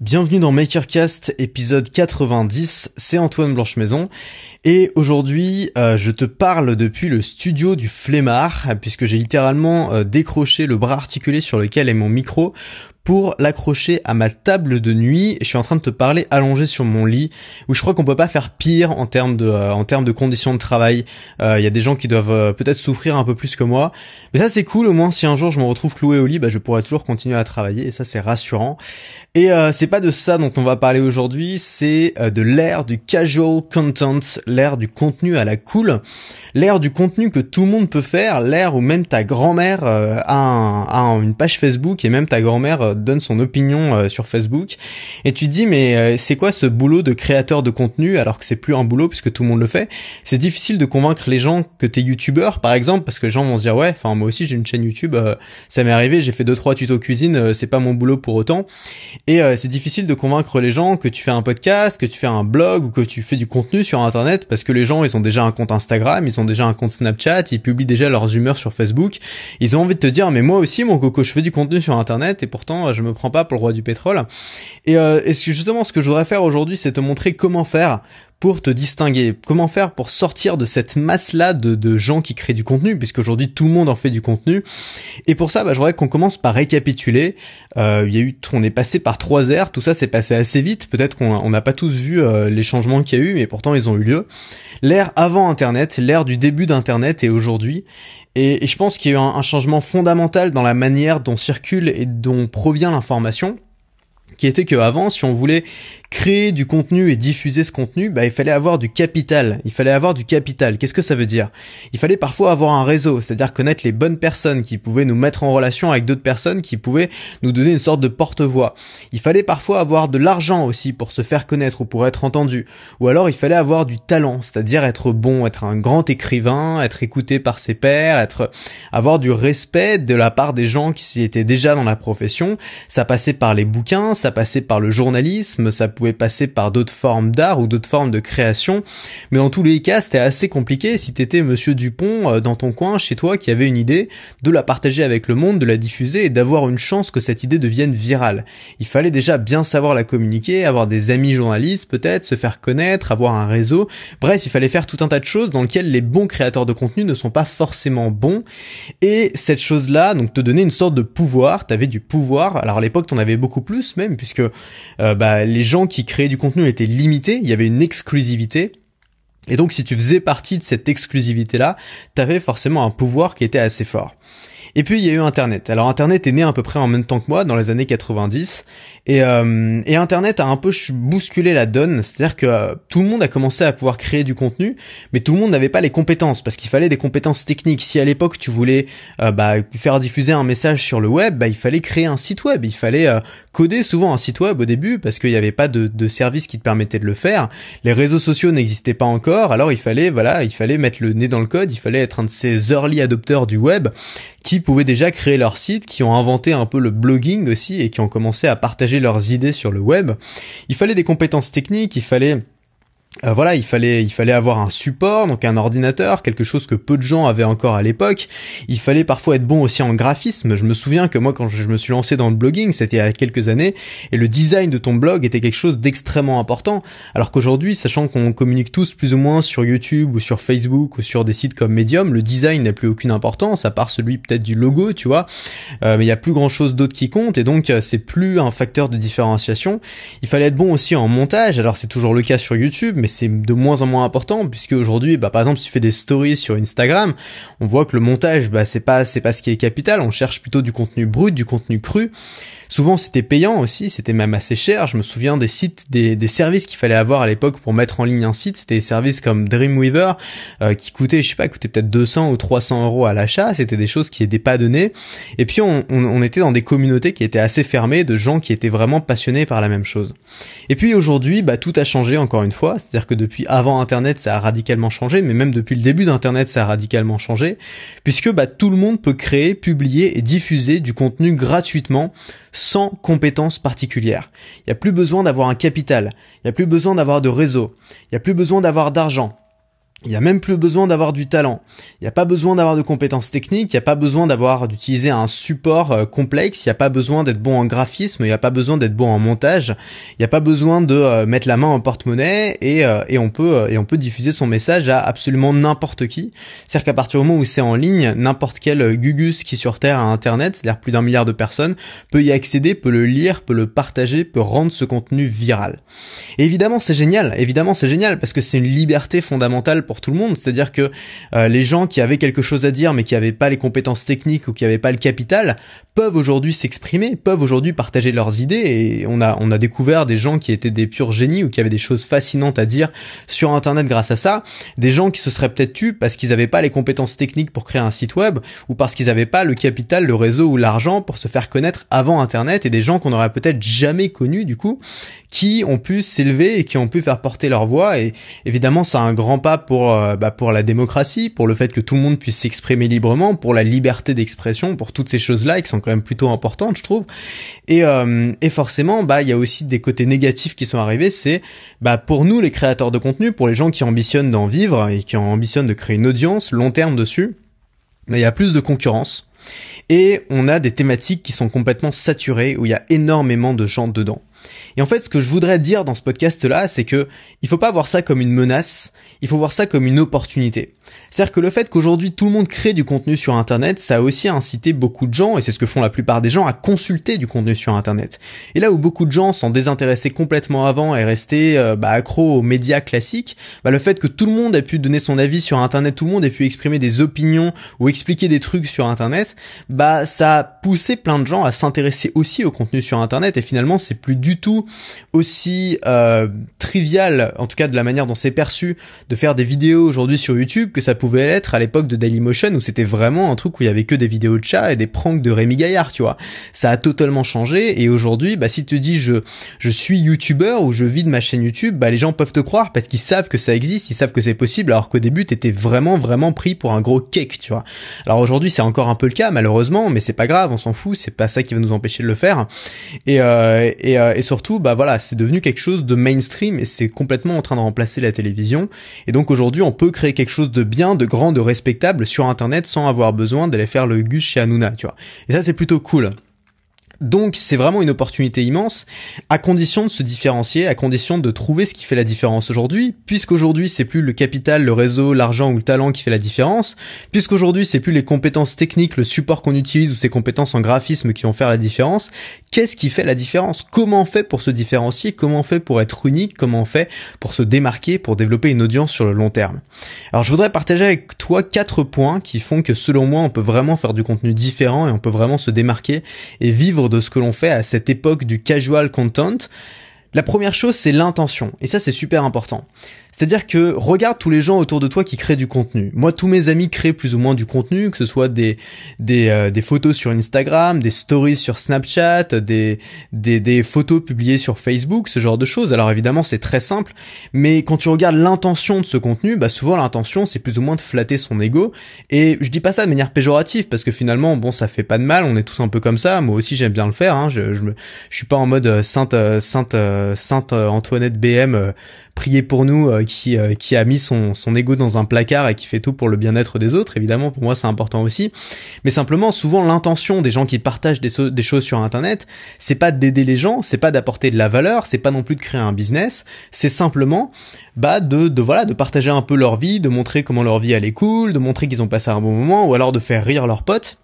Bienvenue dans Makercast épisode 90, c'est Antoine Blanche-Maison. Et aujourd'hui euh, je te parle depuis le studio du Flemmard puisque j'ai littéralement euh, décroché le bras articulé sur lequel est mon micro pour l'accrocher à ma table de nuit. Je suis en train de te parler allongé sur mon lit, où je crois qu'on peut pas faire pire en termes de, euh, en termes de conditions de travail. Il y a des gens qui doivent peut-être souffrir un peu plus que moi, mais ça c'est cool. Au moins si un jour je me retrouve cloué au lit, bah, je pourrais toujours continuer à travailler et ça c'est rassurant. Et c'est pas de ça dont on va parler aujourd'hui, c'est euh, de l'ère du casual content, l'ère du contenu à la cool, l'ère du contenu que tout le monde peut faire, l'ère où même ta grand-mère euh, a, une page Facebook et même ta grand-mère euh, donne son opinion sur Facebook. Et tu dis mais c'est quoi ce boulot de créateur de contenu alors que c'est plus un boulot puisque tout le monde le fait? C'est difficile de convaincre les gens que t'es youtubeur par exemple parce que les gens vont se dire ouais, enfin moi aussi j'ai une chaîne YouTube, ça m'est arrivé, j'ai fait deux trois tutos cuisine, c'est pas mon boulot pour autant. Et c'est difficile de convaincre les gens que tu fais un podcast, que tu fais un blog ou que tu fais du contenu sur internet parce que les gens ils ont déjà un compte Instagram, ils ont déjà un compte Snapchat, ils publient déjà leurs humeurs sur Facebook. Ils ont envie de te dire mais moi aussi mon coco je fais du contenu sur internet et pourtant je me prends pas pour le roi du pétrole. Et, euh, justement ce que je voudrais faire aujourd'hui c'est te montrer comment faire pour te distinguer Comment faire pour sortir de cette masse-là de, gens qui créent du contenu, puisqu'aujourd'hui tout le monde en fait du contenu. Et pour ça, bah, je voudrais qu'on commence par récapituler. Euh, il y a eu, on est passé par trois ères, tout ça s'est passé assez vite. Peut-être qu'on n'a pas tous vu euh, les changements qu'il y a eu, mais pourtant ils ont eu lieu. L'ère avant Internet, l'ère du début d'Internet et aujourd'hui. Et, je pense qu'il y a eu un changement fondamental dans la manière dont circule et dont provient l'information qui était que avant, si on voulait créer du contenu et diffuser ce contenu, bah, il fallait avoir du capital. Il fallait avoir du capital. Qu'est-ce que ça veut dire? Il fallait parfois avoir un réseau, c'est-à-dire connaître les bonnes personnes qui pouvaient nous mettre en relation avec d'autres personnes qui pouvaient nous donner une sorte de porte-voix. Il fallait parfois avoir de l'argent aussi pour se faire connaître ou pour être entendu. Ou alors il fallait avoir du talent, c'est-à-dire être bon, être un grand écrivain, être écouté par ses pairs, être avoir du respect de la part des gens qui étaient déjà dans la profession. Ça passait par les bouquins, ça passait par le journalisme, ça pouvait passer par d'autres formes d'art ou d'autres formes de création. Mais dans tous les cas, c'était assez compliqué si t'étais monsieur Dupont euh, dans ton coin, chez toi, qui avait une idée, de la partager avec le monde, de la diffuser et d'avoir une chance que cette idée devienne virale. Il fallait déjà bien savoir la communiquer, avoir des amis journalistes peut-être, se faire connaître, avoir un réseau. Bref, il fallait faire tout un tas de choses dans lesquelles les bons créateurs de contenu ne sont pas forcément bons. Et cette chose-là, donc te donner une sorte de pouvoir, t'avais du pouvoir. Alors à l'époque, t'en avais beaucoup plus même, puisque euh, bah, les gens qui créaient du contenu étaient limités, il y avait une exclusivité. Et donc si tu faisais partie de cette exclusivité-là, t'avais forcément un pouvoir qui était assez fort. Et puis il y a eu Internet. Alors Internet est né à peu près en même temps que moi, dans les années 90, et, euh, et Internet a un peu bousculé la donne, c'est-à-dire que euh, tout le monde a commencé à pouvoir créer du contenu, mais tout le monde n'avait pas les compétences, parce qu'il fallait des compétences techniques. Si à l'époque tu voulais euh, bah, faire diffuser un message sur le web, bah, il fallait créer un site web, il fallait coder souvent un site web au début, parce qu'il n'y avait pas de, de service qui te permettait de le faire. Les réseaux sociaux n'existaient pas encore, alors il fallait voilà, il fallait mettre le nez dans le code, il fallait être un de ces early adopteurs du web qui pouvaient déjà créer leur site, qui ont inventé un peu le blogging aussi et qui ont commencé à partager leurs idées sur le web. Il fallait des compétences techniques, il fallait euh, voilà, il fallait, il fallait avoir un support, donc un ordinateur, quelque chose que peu de gens avaient encore à l'époque. Il fallait parfois être bon aussi en graphisme. Je me souviens que moi, quand je me suis lancé dans le blogging, c'était il y a quelques années, et le design de ton blog était quelque chose d'extrêmement important. Alors qu'aujourd'hui, sachant qu'on communique tous plus ou moins sur YouTube ou sur Facebook ou sur des sites comme Medium, le design n'a plus aucune importance, à part celui peut-être du logo, tu vois. Euh, mais il y a plus grand chose d'autre qui compte, et donc euh, c'est plus un facteur de différenciation. Il fallait être bon aussi en montage. Alors c'est toujours le cas sur YouTube, mais c'est de moins en moins important puisque aujourd'hui, bah, par exemple, si tu fais des stories sur Instagram, on voit que le montage, bah, c'est pas, c'est pas ce qui est capital. On cherche plutôt du contenu brut, du contenu cru. Souvent, c'était payant aussi, c'était même assez cher. Je me souviens des sites, des, services qu'il fallait avoir à l'époque pour mettre en ligne un site. C'était des services comme Dreamweaver euh, qui coûtaient, je sais pas, coûtaient peut-être 200 ou 300 euros à l'achat. C'était des choses qui n'étaient pas données. Et puis, on, on, on, était dans des communautés qui étaient assez fermées de gens qui étaient vraiment passionnés par la même chose. Et puis aujourd'hui, bah, tout a changé encore une fois. C'est-à-dire que depuis avant Internet, ça a radicalement changé, mais même depuis le début d'Internet, ça a radicalement changé, puisque bah, tout le monde peut créer, publier et diffuser du contenu gratuitement sans compétences particulières. Il n'y a plus besoin d'avoir un capital, il n'y a plus besoin d'avoir de réseau, il n'y a plus besoin d'avoir d'argent. Il n'y a même plus besoin d'avoir du talent. Il n'y a pas besoin d'avoir de compétences techniques. Il n'y a pas besoin d'avoir d'utiliser un support euh, complexe. Il n'y a pas besoin d'être bon en graphisme. Il n'y a pas besoin d'être bon en montage. Il n'y a pas besoin de euh, mettre la main en porte-monnaie et, euh, et on peut et on peut diffuser son message à absolument n'importe qui. C'est-à-dire qu'à partir du moment où c'est en ligne, n'importe quel gugus qui sur terre a internet, c'est-à-dire plus d'un milliard de personnes, peut y accéder, peut le lire, peut le partager, peut rendre ce contenu viral. Et évidemment, c'est génial. Évidemment, c'est génial parce que c'est une liberté fondamentale pour tout le monde. C'est-à-dire que euh, les gens qui avaient quelque chose à dire mais qui n'avaient pas les compétences techniques ou qui n'avaient pas le capital peuvent aujourd'hui s'exprimer, peuvent aujourd'hui partager leurs idées. Et on a on a découvert des gens qui étaient des purs génies ou qui avaient des choses fascinantes à dire sur internet grâce à ça, des gens qui se seraient peut-être tus parce qu'ils n'avaient pas les compétences techniques pour créer un site web ou parce qu'ils n'avaient pas le capital, le réseau ou l'argent pour se faire connaître avant internet. Et des gens qu'on aurait peut-être jamais connus du coup qui ont pu s'élever et qui ont pu faire porter leur voix et évidemment c'est un grand pas pour euh, bah, pour la démocratie, pour le fait que tout le monde puisse s'exprimer librement, pour la liberté d'expression, pour toutes ces choses-là qui sont quand même plutôt importantes, je trouve. Et, euh, et forcément, bah il y a aussi des côtés négatifs qui sont arrivés. C'est bah pour nous les créateurs de contenu, pour les gens qui ambitionnent d'en vivre et qui ambitionnent de créer une audience long terme dessus, bah, il y a plus de concurrence. Et on a des thématiques qui sont complètement saturées, où il y a énormément de gens dedans. Et en fait, ce que je voudrais dire dans ce podcast-là, c'est que il faut pas voir ça comme une menace, il faut voir ça comme une opportunité. C'est-à-dire que le fait qu'aujourd'hui tout le monde crée du contenu sur Internet, ça a aussi incité beaucoup de gens, et c'est ce que font la plupart des gens, à consulter du contenu sur Internet. Et là où beaucoup de gens s'en désintéressaient complètement avant et restaient euh, bah, accros aux médias classiques, bah, le fait que tout le monde ait pu donner son avis sur Internet, tout le monde ait pu exprimer des opinions ou expliquer des trucs sur Internet, bah ça a poussé plein de gens à s'intéresser aussi au contenu sur Internet, et finalement c'est plus du tout aussi euh, trivial, en tout cas de la manière dont c'est perçu, de faire des vidéos aujourd'hui sur YouTube que ça pouvait être à l'époque de Dailymotion où c'était vraiment un truc où il y avait que des vidéos de chat et des pranks de Rémi Gaillard, tu vois. Ça a totalement changé et aujourd'hui, bah si tu dis je je suis youtubeur ou je vis de ma chaîne YouTube, bah les gens peuvent te croire parce qu'ils savent que ça existe, ils savent que c'est possible alors qu'au début t'étais vraiment vraiment pris pour un gros cake, tu vois. Alors aujourd'hui c'est encore un peu le cas malheureusement, mais c'est pas grave, on s'en fout, c'est pas ça qui va nous empêcher de le faire. Et euh, euh, et surtout bah voilà, c'est devenu quelque chose de mainstream et c'est complètement en train de remplacer la télévision. Et donc aujourd'hui on peut créer quelque chose de bien, de grand, de respectable sur internet sans avoir besoin d'aller faire le gus chez Hanouna, tu vois. Et ça c'est plutôt cool. Donc c'est vraiment une opportunité immense, à condition de se différencier, à condition de trouver ce qui fait la différence aujourd'hui, puisqu'aujourd'hui c'est plus le capital, le réseau, l'argent ou le talent qui fait la différence, puisqu'aujourd'hui c'est plus les compétences techniques, le support qu'on utilise ou ses compétences en graphisme qui vont faire la différence. Qu'est-ce qui fait la différence? Comment on fait pour se différencier? Comment on fait pour être unique? Comment on fait pour se démarquer, pour développer une audience sur le long terme? Alors je voudrais partager avec toi quatre points qui font que selon moi on peut vraiment faire du contenu différent et on peut vraiment se démarquer et vivre de ce que l'on fait à cette époque du casual content, la première chose, c'est l'intention. Et ça, c'est super important. C'est-à-dire que regarde tous les gens autour de toi qui créent du contenu. Moi, tous mes amis créent plus ou moins du contenu, que ce soit des des, euh, photos sur Instagram, des stories sur Snapchat, des, des des photos publiées sur Facebook, ce genre de choses. Alors évidemment, c'est très simple, mais quand tu regardes l'intention de ce contenu, bah souvent l'intention, c'est plus ou moins de flatter son ego. Et je dis pas ça de manière péjorative parce que finalement, bon, ça fait pas de mal. On est tous un peu comme ça. Moi aussi, j'aime bien le faire. Hein. Je, je, je suis pas en mode euh, sainte euh, sainte sainte Antoinette BM prier pour nous euh, qui euh, qui a mis son son ego dans un placard et qui fait tout pour le bien-être des autres évidemment pour moi c'est important aussi. Mais simplement souvent l'intention des gens qui partagent des, des choses sur internet c'est pas d'aider les gens c'est pas d'apporter de la valeur c'est pas non plus de créer un business c'est simplement bah de, de voilà de partager un peu leur vie de montrer comment leur vie elle est cool de montrer qu'ils ont passé un bon moment ou alors de faire rire leurs potes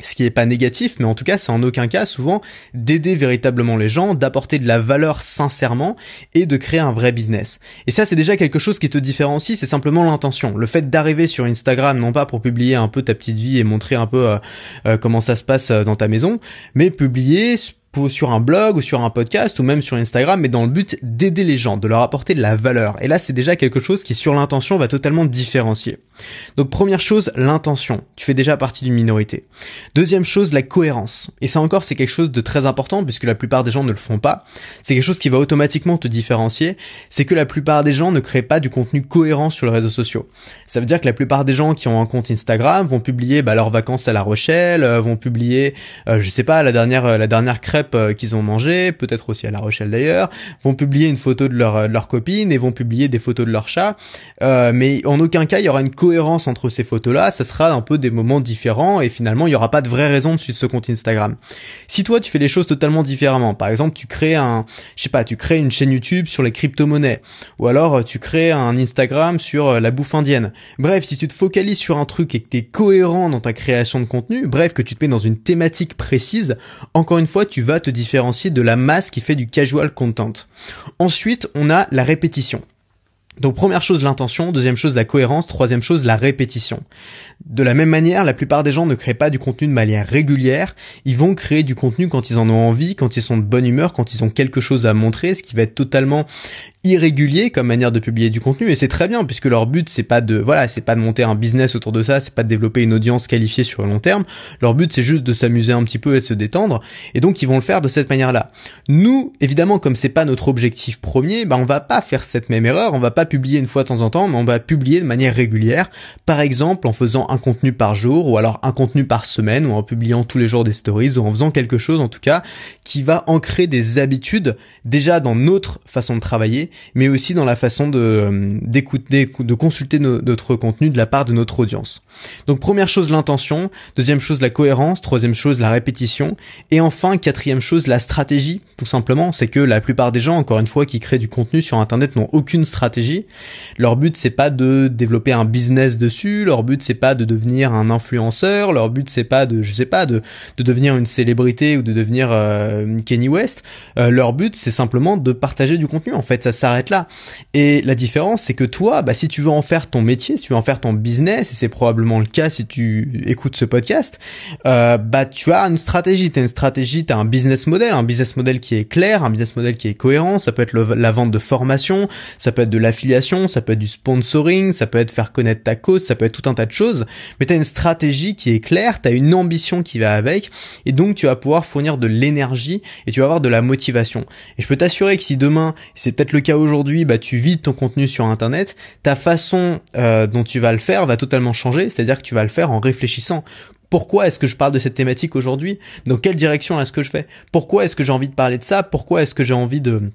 ce qui n'est pas négatif, mais en tout cas, c'est en aucun cas souvent d'aider véritablement les gens, d'apporter de la valeur sincèrement et de créer un vrai business. Et ça, c'est déjà quelque chose qui te différencie, c'est simplement l'intention. Le fait d'arriver sur Instagram, non pas pour publier un peu ta petite vie et montrer un peu euh, euh, comment ça se passe euh, dans ta maison, mais publier sur un blog ou sur un podcast ou même sur Instagram, mais dans le but d'aider les gens, de leur apporter de la valeur. Et là, c'est déjà quelque chose qui, sur l'intention, va totalement différencier. Donc, première chose, l'intention. Tu fais déjà partie d'une minorité. Deuxième chose, la cohérence. Et ça encore, c'est quelque chose de très important puisque la plupart des gens ne le font pas. C'est quelque chose qui va automatiquement te différencier. C'est que la plupart des gens ne créent pas du contenu cohérent sur les réseaux sociaux. Ça veut dire que la plupart des gens qui ont un compte Instagram vont publier bah, leurs vacances à La Rochelle, euh, vont publier, euh, je sais pas, la dernière, euh, la dernière crêpe euh, qu'ils ont mangées, peut-être aussi à La Rochelle d'ailleurs, vont publier une photo de leur, leur copine et vont publier des photos de leur chat. Euh, mais en aucun cas il y aura une cohérence entre ces photos-là. Ça sera un peu des moments différents et finalement il y aura pas de vraie raison de suivre ce compte Instagram. Si toi tu fais les choses totalement différemment, par exemple tu crées un, je sais pas, tu crées une chaîne YouTube sur les crypto-monnaies, ou alors tu crées un Instagram sur la bouffe indienne. Bref, si tu te focalises sur un truc et que t'es cohérent dans ta création de contenu, bref que tu te mets dans une thématique précise, encore une fois tu vas te différencier de la masse qui fait du casual content. Ensuite, on a la répétition. Donc première chose l'intention, deuxième chose la cohérence, troisième chose la répétition. De la même manière, la plupart des gens ne créent pas du contenu de manière régulière, ils vont créer du contenu quand ils en ont envie, quand ils sont de bonne humeur, quand ils ont quelque chose à montrer, ce qui va être totalement irrégulier comme manière de publier du contenu et c'est très bien puisque leur but c'est pas de voilà c'est pas de monter un business autour de ça c'est pas de développer une audience qualifiée sur le long terme. Leur but c'est juste de s'amuser un petit peu et de se détendre et donc ils vont le faire de cette manière là nous évidemment comme c'est pas notre objectif premier bah on va pas faire cette même erreur on va pas publier une fois de temps en temps mais on va publier de manière régulière. Par exemple en faisant un contenu par jour ou alors un contenu par semaine ou en publiant tous les jours des stories ou en faisant quelque chose en tout cas qui va ancrer des habitudes déjà dans notre façon de travailler mais aussi dans la façon de euh, d'écouter, de consulter notre contenu de la part de notre audience. Donc première chose l'intention, deuxième chose la cohérence, troisième chose la répétition, et enfin quatrième chose la stratégie. Tout simplement, c'est que la plupart des gens, encore une fois, qui créent du contenu sur Internet n'ont aucune stratégie. Leur but c'est pas de développer un business dessus, leur but c'est pas de devenir un influenceur, leur but c'est pas de, je sais pas, de, de devenir une célébrité ou de devenir euh, Kenny West. Euh, leur but c'est simplement de partager du contenu. En fait, ça s'arrête là. Et la différence, c'est que toi, bah, si tu veux en faire ton métier, si tu veux en faire ton business, et c'est probablement le cas si tu écoutes ce podcast, euh, bah, tu as une stratégie. Tu as une stratégie, tu as un business model, un business model qui est clair, un business model qui est cohérent. Ça peut être la vente de formation, ça peut être de l'affiliation, ça peut être du sponsoring, ça peut être faire connaître ta cause, ça peut être tout un tas de choses. Mais tu as une stratégie qui est claire, tu as une ambition qui va avec, et donc tu vas pouvoir fournir de l'énergie et tu vas avoir de la motivation. Et je peux t'assurer que si demain, c'est peut-être le cas aujourd'hui, bah, tu vides ton contenu sur Internet, ta façon euh, dont tu vas le faire va totalement changer, c'est-à-dire que tu vas le faire en réfléchissant. Pourquoi est-ce que je parle de cette thématique aujourd'hui? Dans quelle direction est-ce que je fais Pourquoi est-ce que j'ai envie de parler de ça? Pourquoi est-ce que j'ai envie de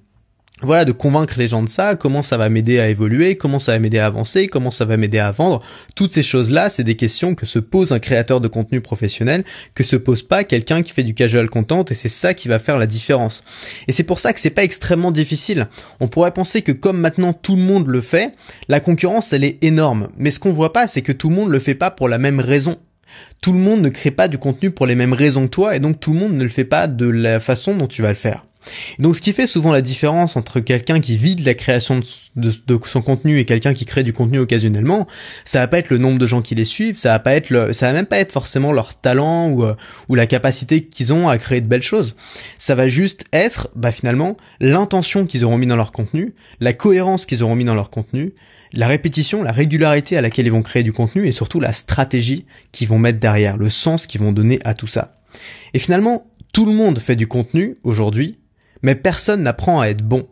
voilà, de convaincre les gens de ça, comment ça va m'aider à évoluer, comment ça va m'aider à avancer, comment ça va m'aider à vendre. Toutes ces choses-là, c'est des questions que se pose un créateur de contenu professionnel, que se pose pas quelqu'un qui fait du casual content, et c'est ça qui va faire la différence. Et c'est pour ça que c'est pas extrêmement difficile. On pourrait penser que comme maintenant tout le monde le fait, la concurrence elle est énorme. Mais ce qu'on voit pas, c'est que tout le monde le fait pas pour la même raison. Tout le monde ne crée pas du contenu pour les mêmes raisons que toi, et donc tout le monde ne le fait pas de la façon dont tu vas le faire. Donc ce qui fait souvent la différence entre quelqu'un qui vide la création de, son contenu et quelqu'un qui crée du contenu occasionnellement, ça va pas être le nombre de gens qui les suivent, ça va pas être ça va même pas être forcément leur talent ou, euh, ou la capacité qu'ils ont à créer de belles choses. Ça va juste être, bah finalement, l'intention qu'ils auront mis dans leur contenu, la cohérence qu'ils auront mis dans leur contenu, la répétition, la régularité à laquelle ils vont créer du contenu et surtout la stratégie qu'ils vont mettre derrière, le sens qu'ils vont donner à tout ça. Et finalement, tout le monde fait du contenu aujourd'hui mais personne n'apprend à être bon.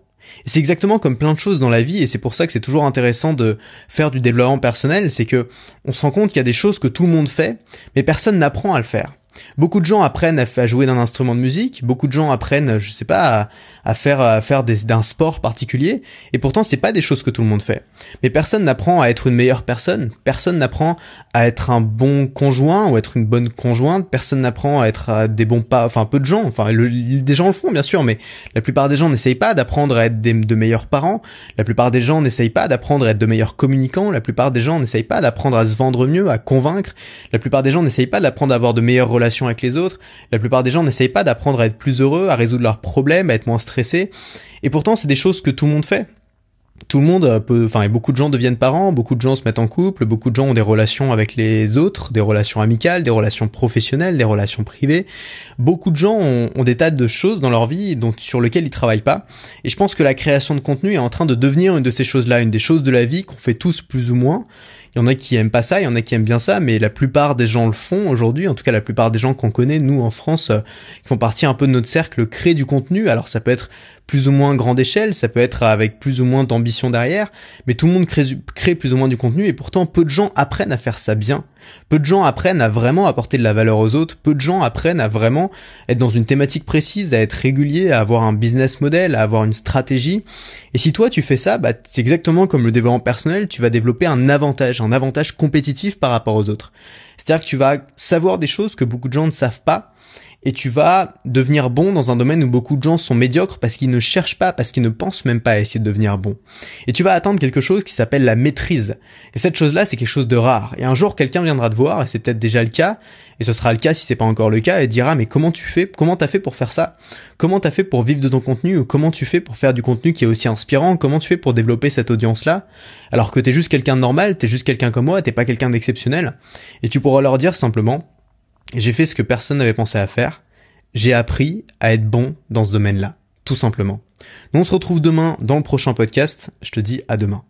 C'est exactement comme plein de choses dans la vie et c'est pour ça que c'est toujours intéressant de faire du développement personnel, c'est que on se rend compte qu'il y a des choses que tout le monde fait, mais personne n'apprend à le faire. Beaucoup de gens apprennent à, jouer d'un instrument de musique, beaucoup de gens apprennent, je sais pas, à, faire faire d'un sport particulier, et pourtant c'est pas des choses que tout le monde fait. Mais personne n'apprend à être une meilleure personne, personne n'apprend à être un bon conjoint ou être une bonne conjointe, personne n'apprend à être des bons pas, enfin peu de gens, enfin des gens le font bien sûr, mais la plupart des gens n'essayent pas d'apprendre à être de meilleurs parents, la plupart des gens n'essayent pas d'apprendre à être de meilleurs communicants, la plupart des gens n'essayent pas d'apprendre à se vendre mieux, à convaincre, la plupart des gens n'essayent pas d'apprendre à avoir de meilleures relations avec les autres. La plupart des gens n'essayent pas d'apprendre à être plus heureux, à résoudre leurs problèmes, à être moins stressés. Et pourtant, c'est des choses que tout le monde fait. Tout le monde peut, enfin, beaucoup de gens deviennent parents, beaucoup de gens se mettent en couple, beaucoup de gens ont des relations avec les autres, des relations amicales, des relations professionnelles, des relations privées. Beaucoup de gens ont, ont des tas de choses dans leur vie dont, sur lesquelles ils travaillent pas. Et je pense que la création de contenu est en train de devenir une de ces choses-là, une des choses de la vie qu'on fait tous plus ou moins il y en a qui aiment pas ça, il y en a qui aiment bien ça, mais la plupart des gens le font aujourd'hui. En tout cas, la plupart des gens qu'on connaît, nous en France, euh, qui font partie un peu de notre cercle, créent du contenu. Alors ça peut être plus ou moins grande échelle, ça peut être avec plus ou moins d'ambition derrière, mais tout le monde crée, plus ou moins du contenu et pourtant peu de gens apprennent à faire ça bien. Peu de gens apprennent à vraiment apporter de la valeur aux autres, peu de gens apprennent à vraiment être dans une thématique précise, à être régulier, à avoir un business model, à avoir une stratégie. Et si toi tu fais ça, bah, c'est exactement comme le développement personnel, tu vas développer un avantage, un avantage compétitif par rapport aux autres. C'est-à-dire que tu vas savoir des choses que beaucoup de gens ne savent pas, et tu vas devenir bon dans un domaine où beaucoup de gens sont médiocres parce qu'ils ne cherchent pas, parce qu'ils ne pensent même pas à essayer de devenir bon. Et tu vas atteindre quelque chose qui s'appelle la maîtrise. Et cette chose-là, c'est quelque chose de rare. Et un jour, quelqu'un viendra te voir, et c'est peut-être déjà le cas, et ce sera le cas si c'est pas encore le cas, et dira mais comment tu fais, comment t'as fait pour faire ça? Comment t'as fait pour vivre de ton contenu ou comment tu fais pour faire du contenu qui est aussi inspirant? Comment tu fais pour développer cette audience-là? Alors que t'es juste quelqu'un de normal, t'es juste quelqu'un comme moi, t'es pas quelqu'un d'exceptionnel. Et tu pourras leur dire simplement j'ai fait ce que personne n'avait pensé à faire. J'ai appris à être bon dans ce domaine-là, tout simplement. Nous on se retrouve demain dans le prochain podcast. Je te dis à demain.